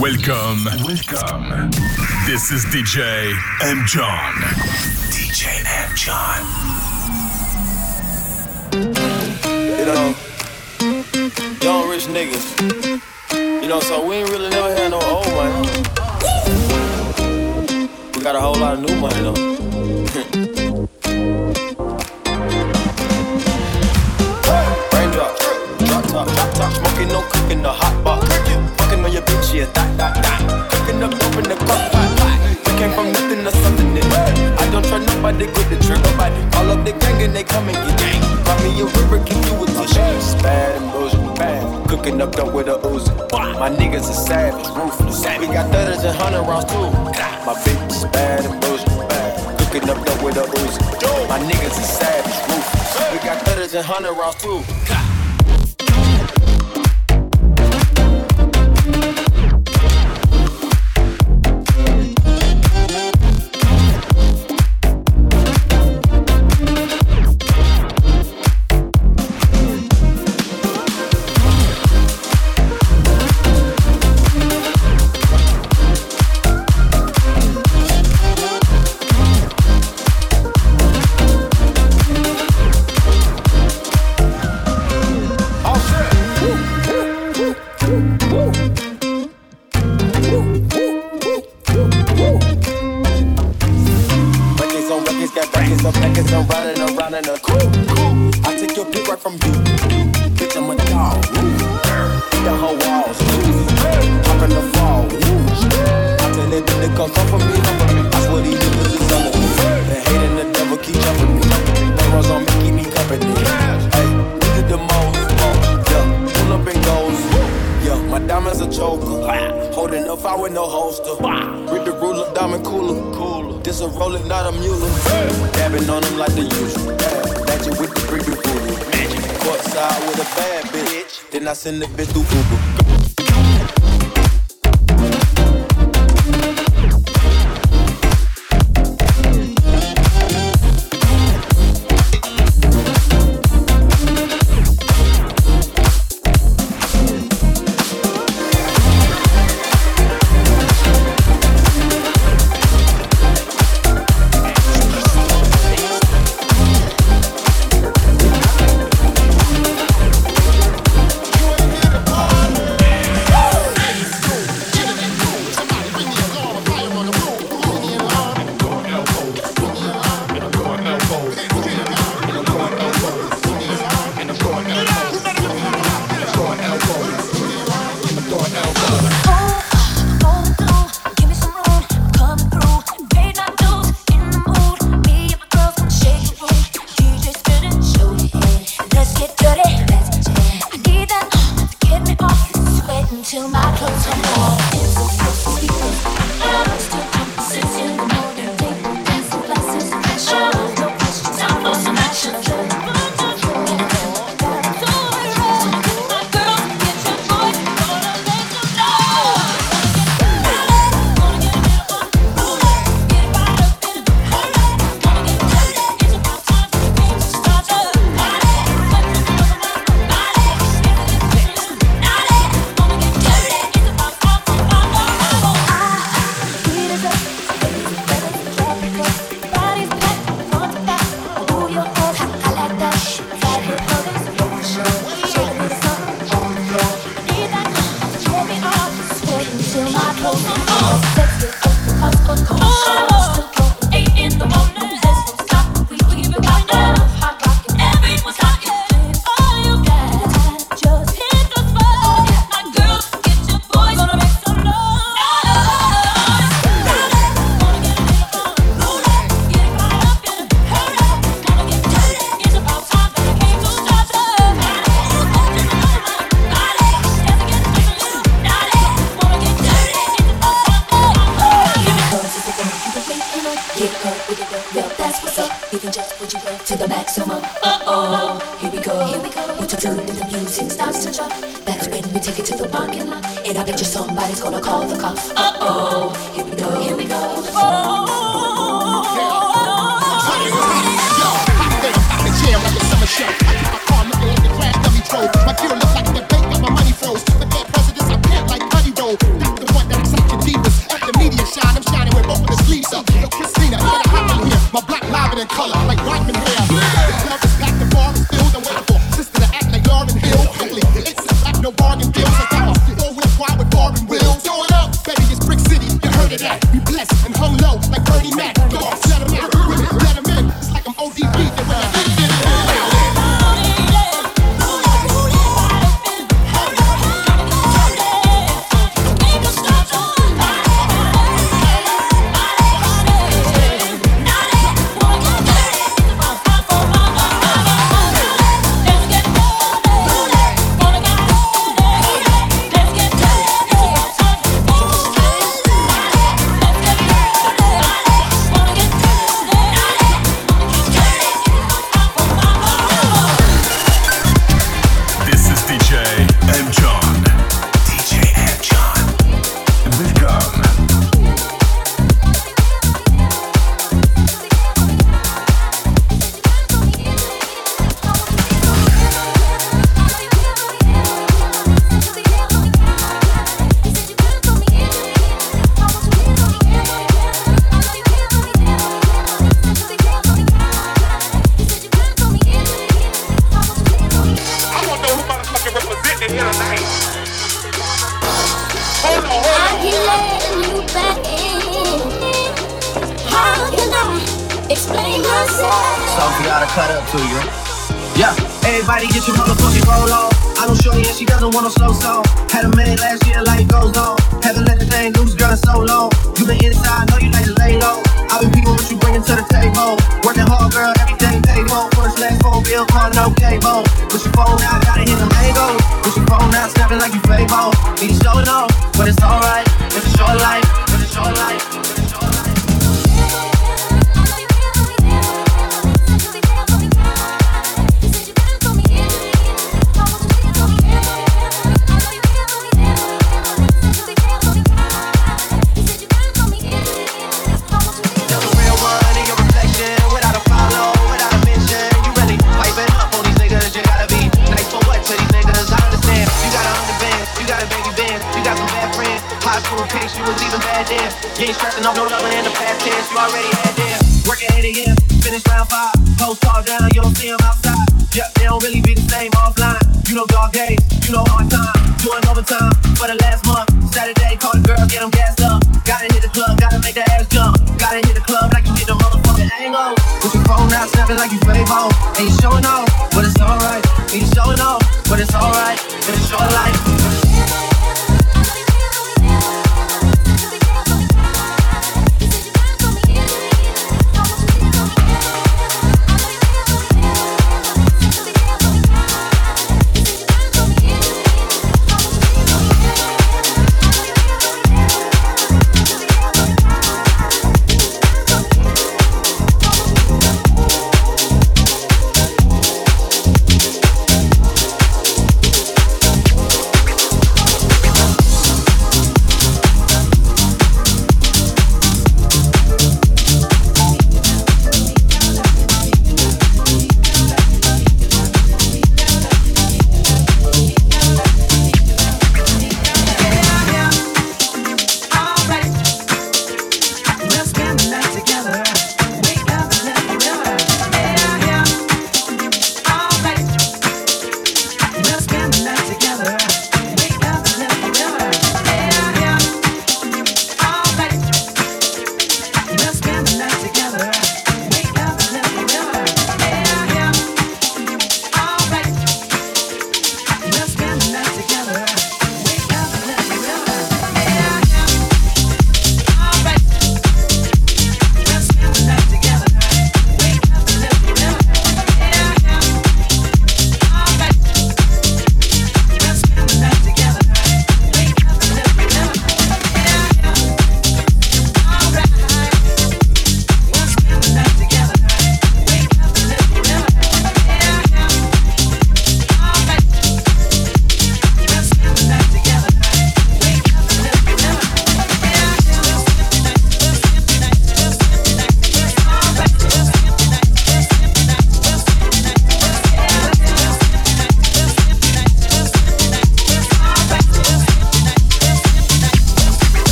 Welcome, welcome. This is DJ M. John. DJ M. John. You know, young rich niggas. You know, so we ain't really never had no old money. We got a whole lot of new money though. smoking, no cooking, the hot pot. Fucking on your bitch, yeah, that, that, that. Cooking up dope in the crock pot. We came from nothing to something. I don't try nobody, good to trick nobody. Call up the gang and they come and get gang. Call me a river, give you a tissue. Bad and bullshit, bad. Cooking up dope with a Uzi. My niggas are savage, ruthless. We got thudders and hundred rounds too. My bitch is bad and bullshit, bad. Cooking up dope with a Uzi. My niggas are savage, ruthless. We got thudders and hundred rounds too. Read the ruler, diamond cooler. Cooler. This a roller, not a mule. Dabbing on like the usual. Magic with the freaking voodoo. Magic. Court side with a bad bitch. Then I send the bitch through Uber.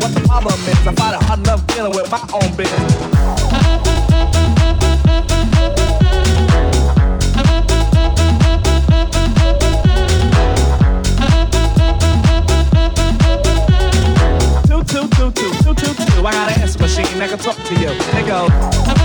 what the problem is. I find it hard enough dealing with my own business. two, two, two, two, two, two, two. I got an answer machine that can talk to you. They goes.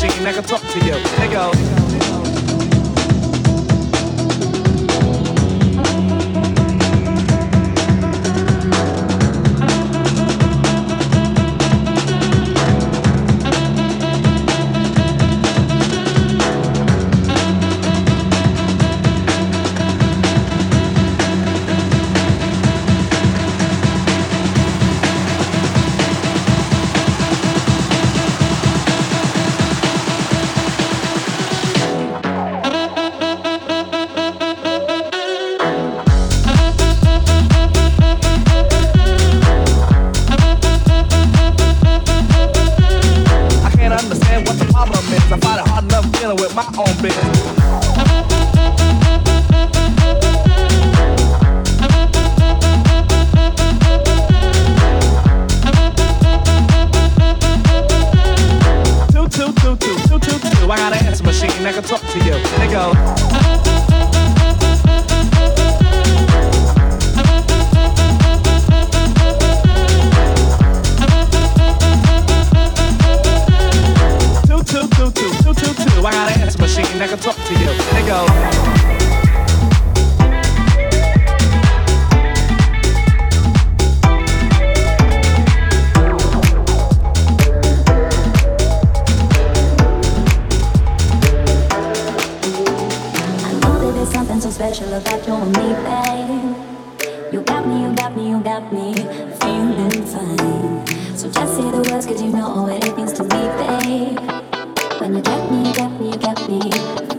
machine. I can talk to you. Here Nigga. special about you and me, babe. You got me, you got me, you got me feeling fine. So just say the words, cause you know what it means to me, babe. When you got me, you got me, you got me.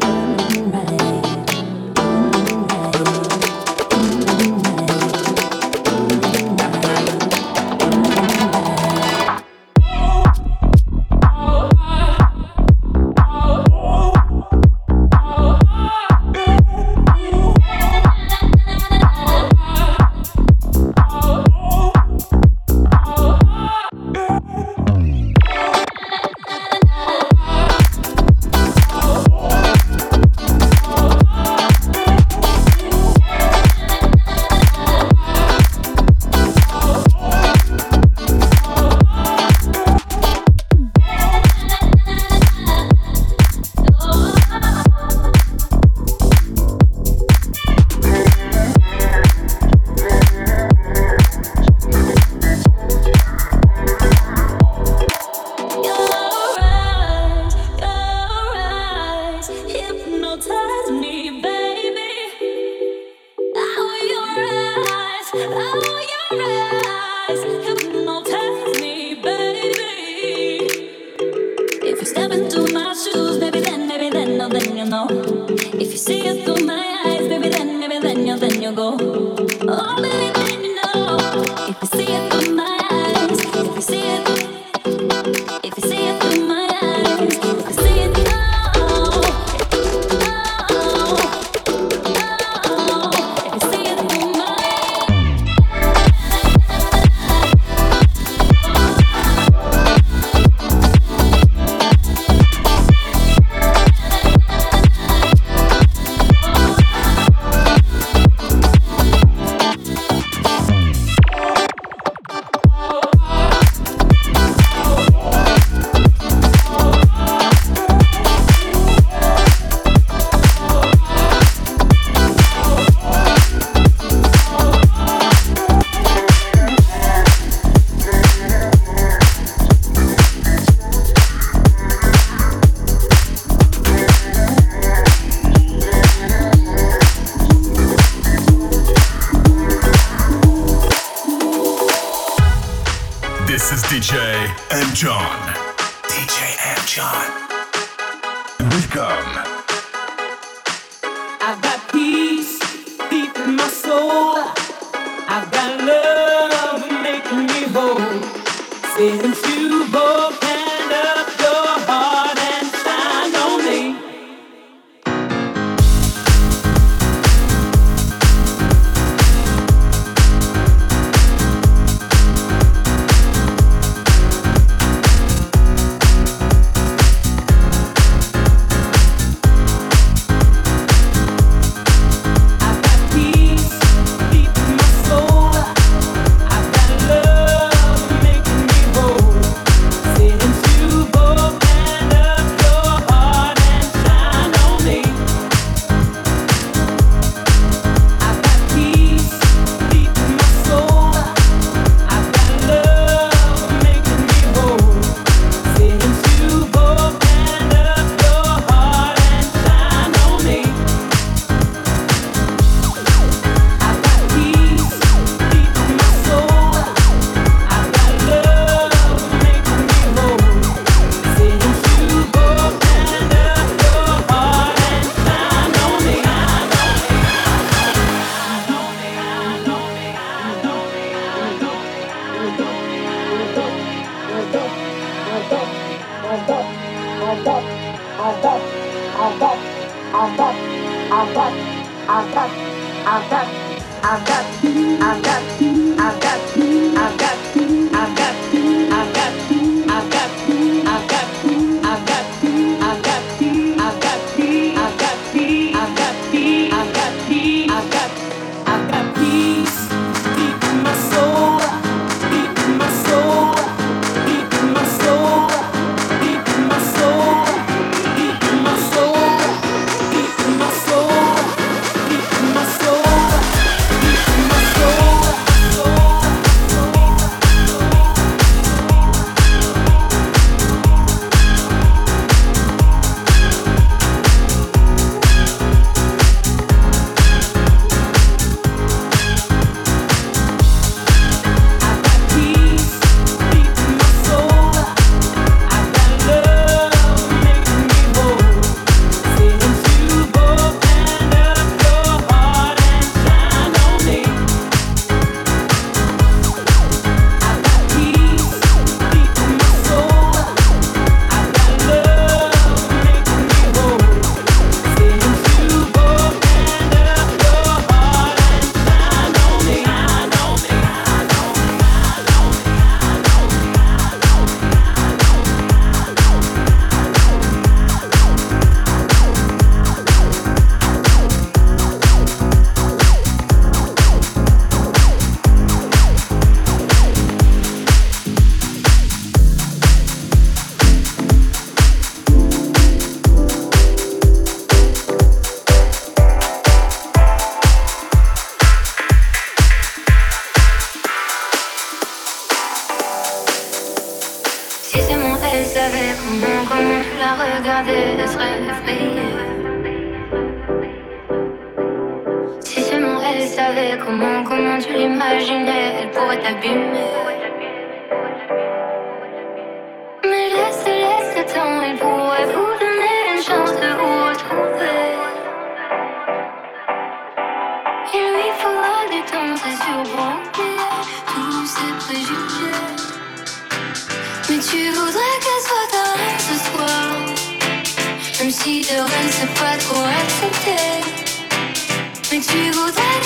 I've got, I've got, I've got, I've got, I've got, I've got, I've got, I've got, I've got. Bon, comment je la regardais, elle serait effrayée. Si seulement elle savait comment, comment tu l'imaginais, elle pourrait t'abîmer. Mais laisse, laisse le temps, il pourrait vous donner une chance de vous. si le rêve, c'est pas trop accepté. Mais tu voudrais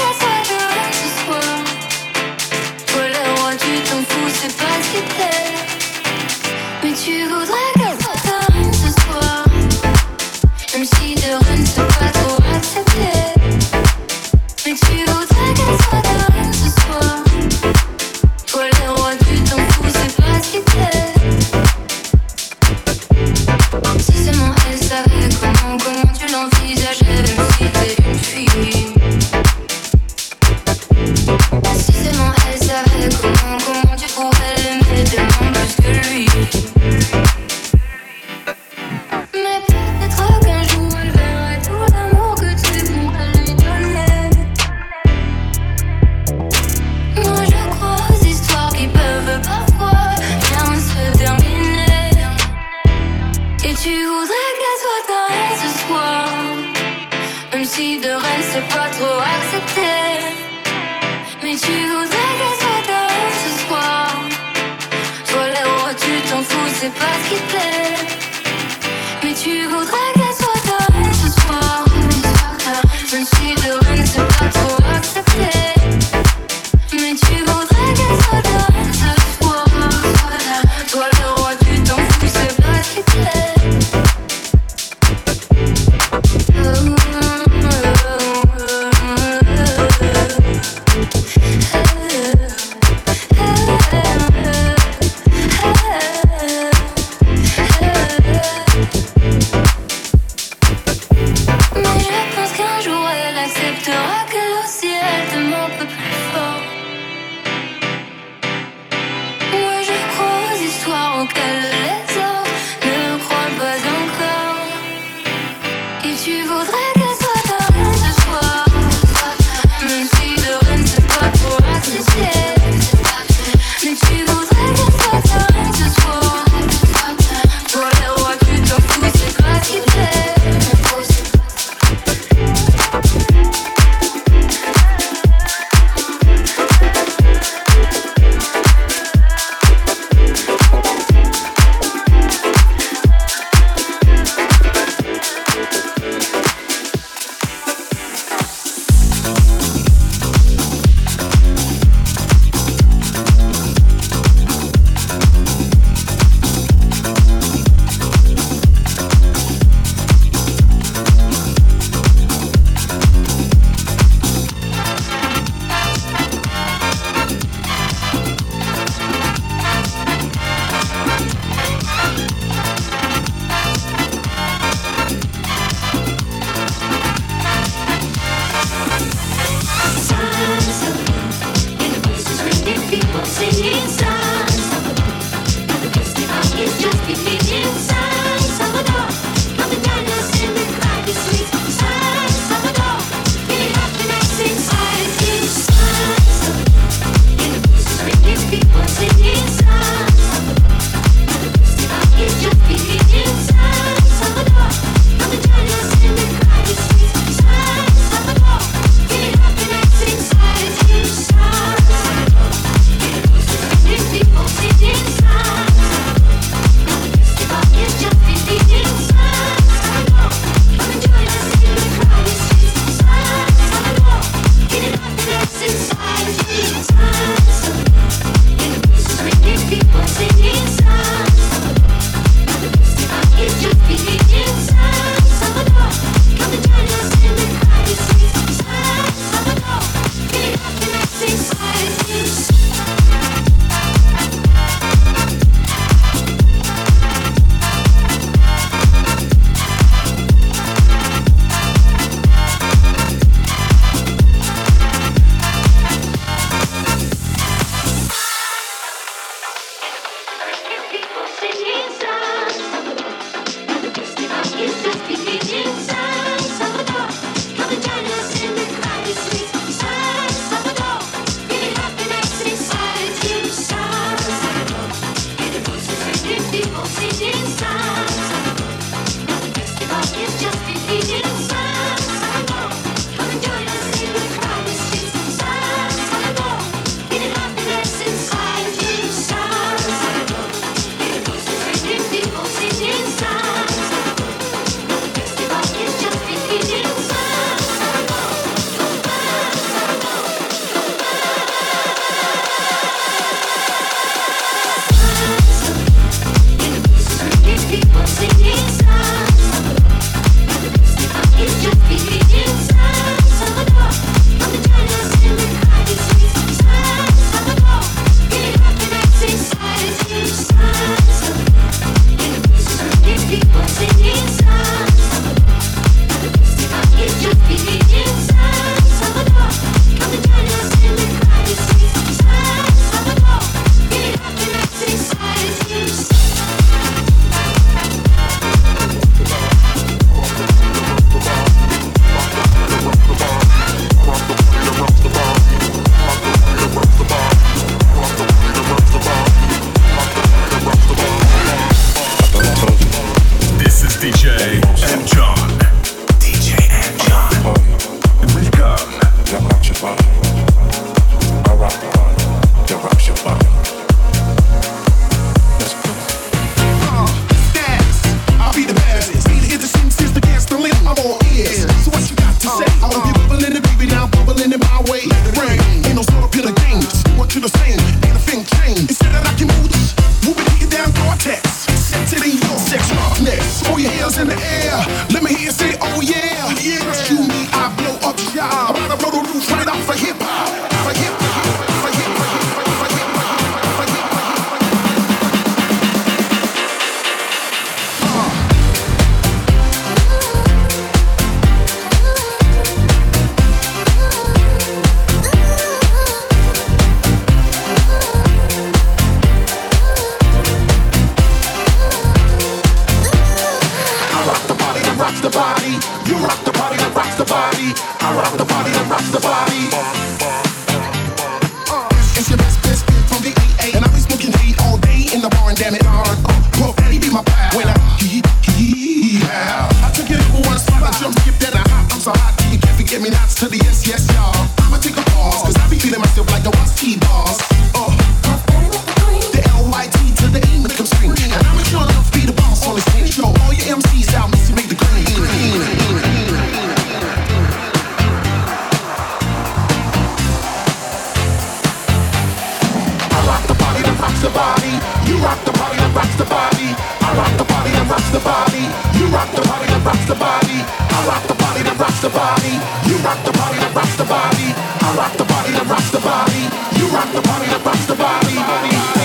rock the body that rocks the body. I rock the body that rocks the body. You rock the body that rocks the body. I rock the body that rocks the body. You rock the body that rocks the body. I rock the body that rocks the body. You rock the body that rocks the body.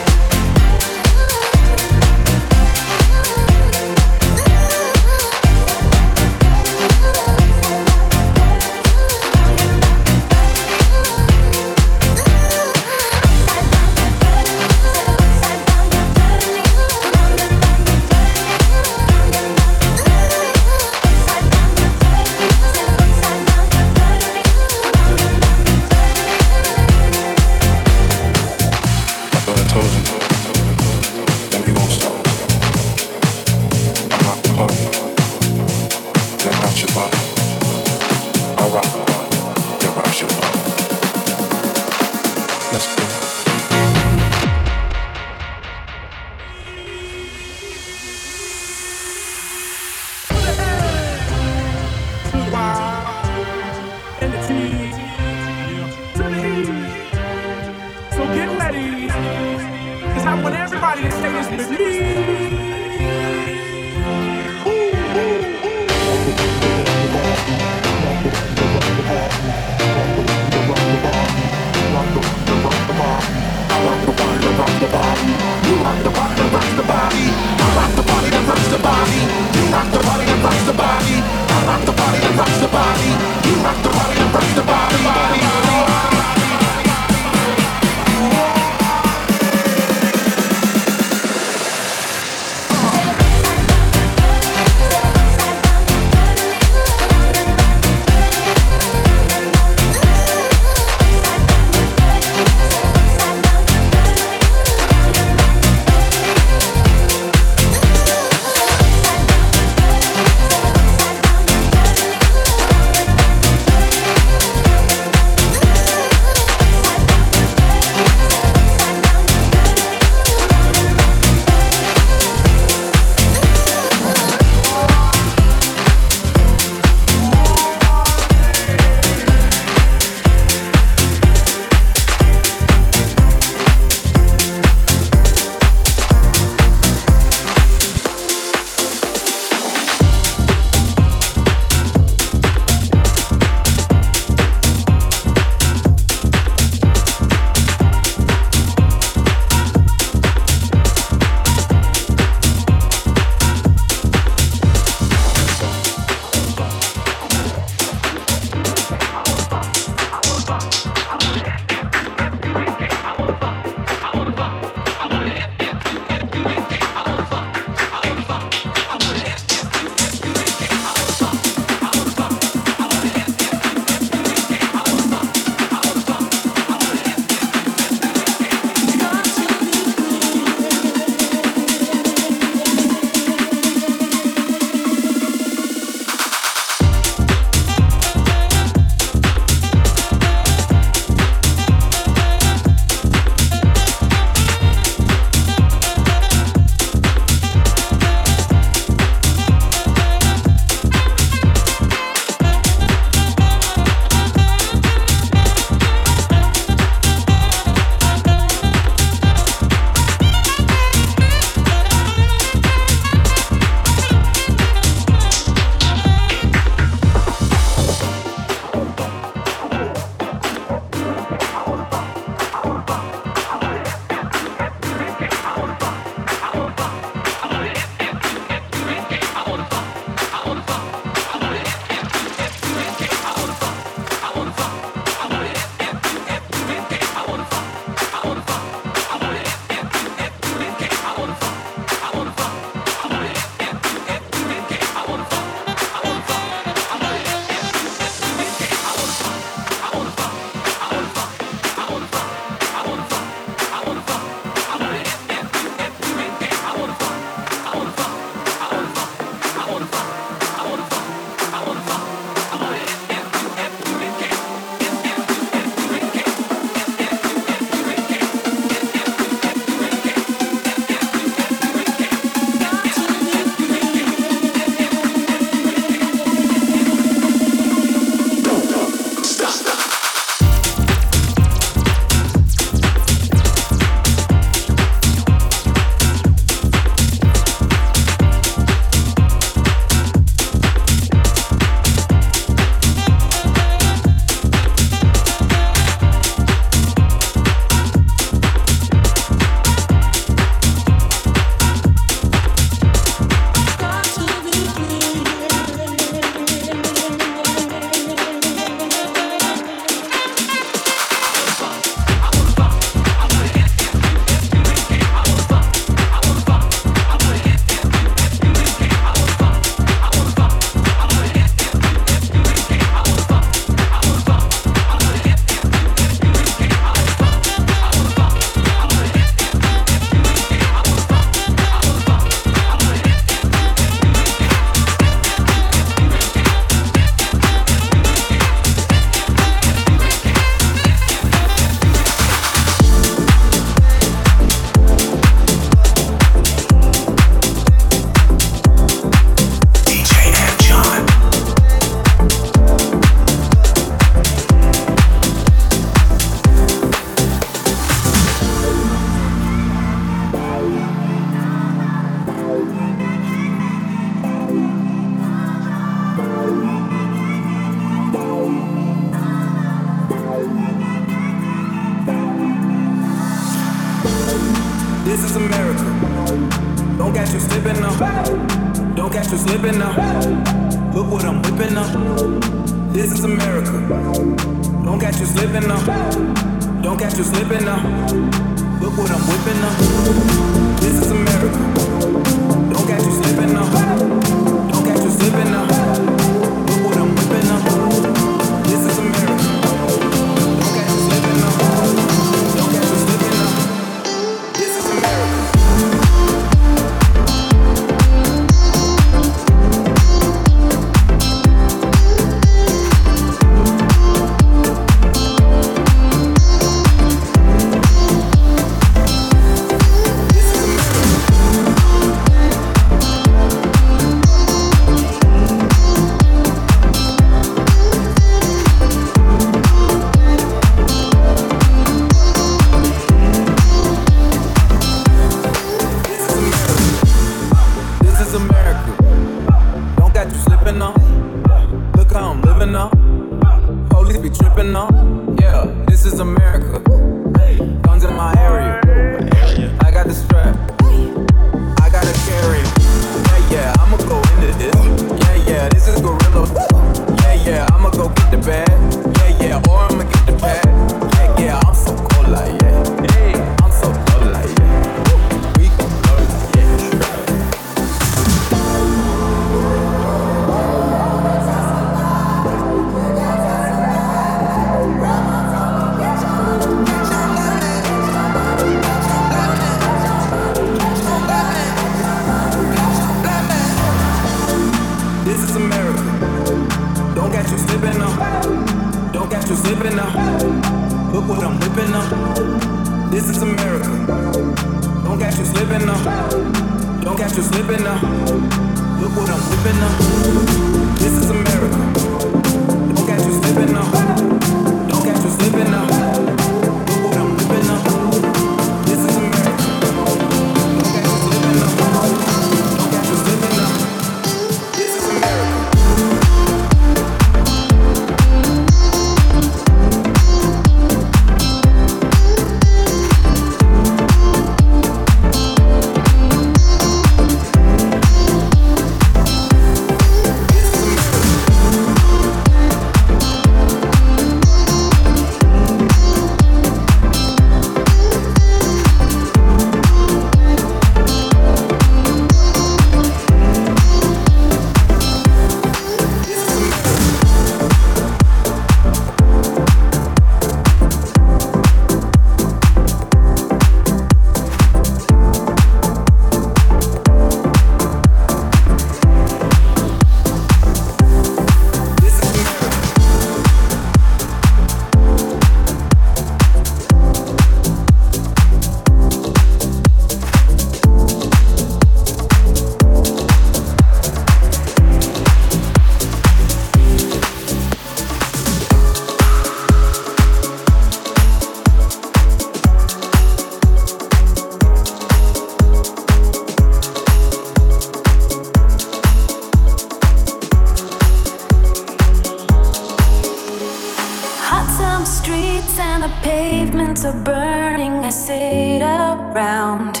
Streets and the pavements are burning. I sit around,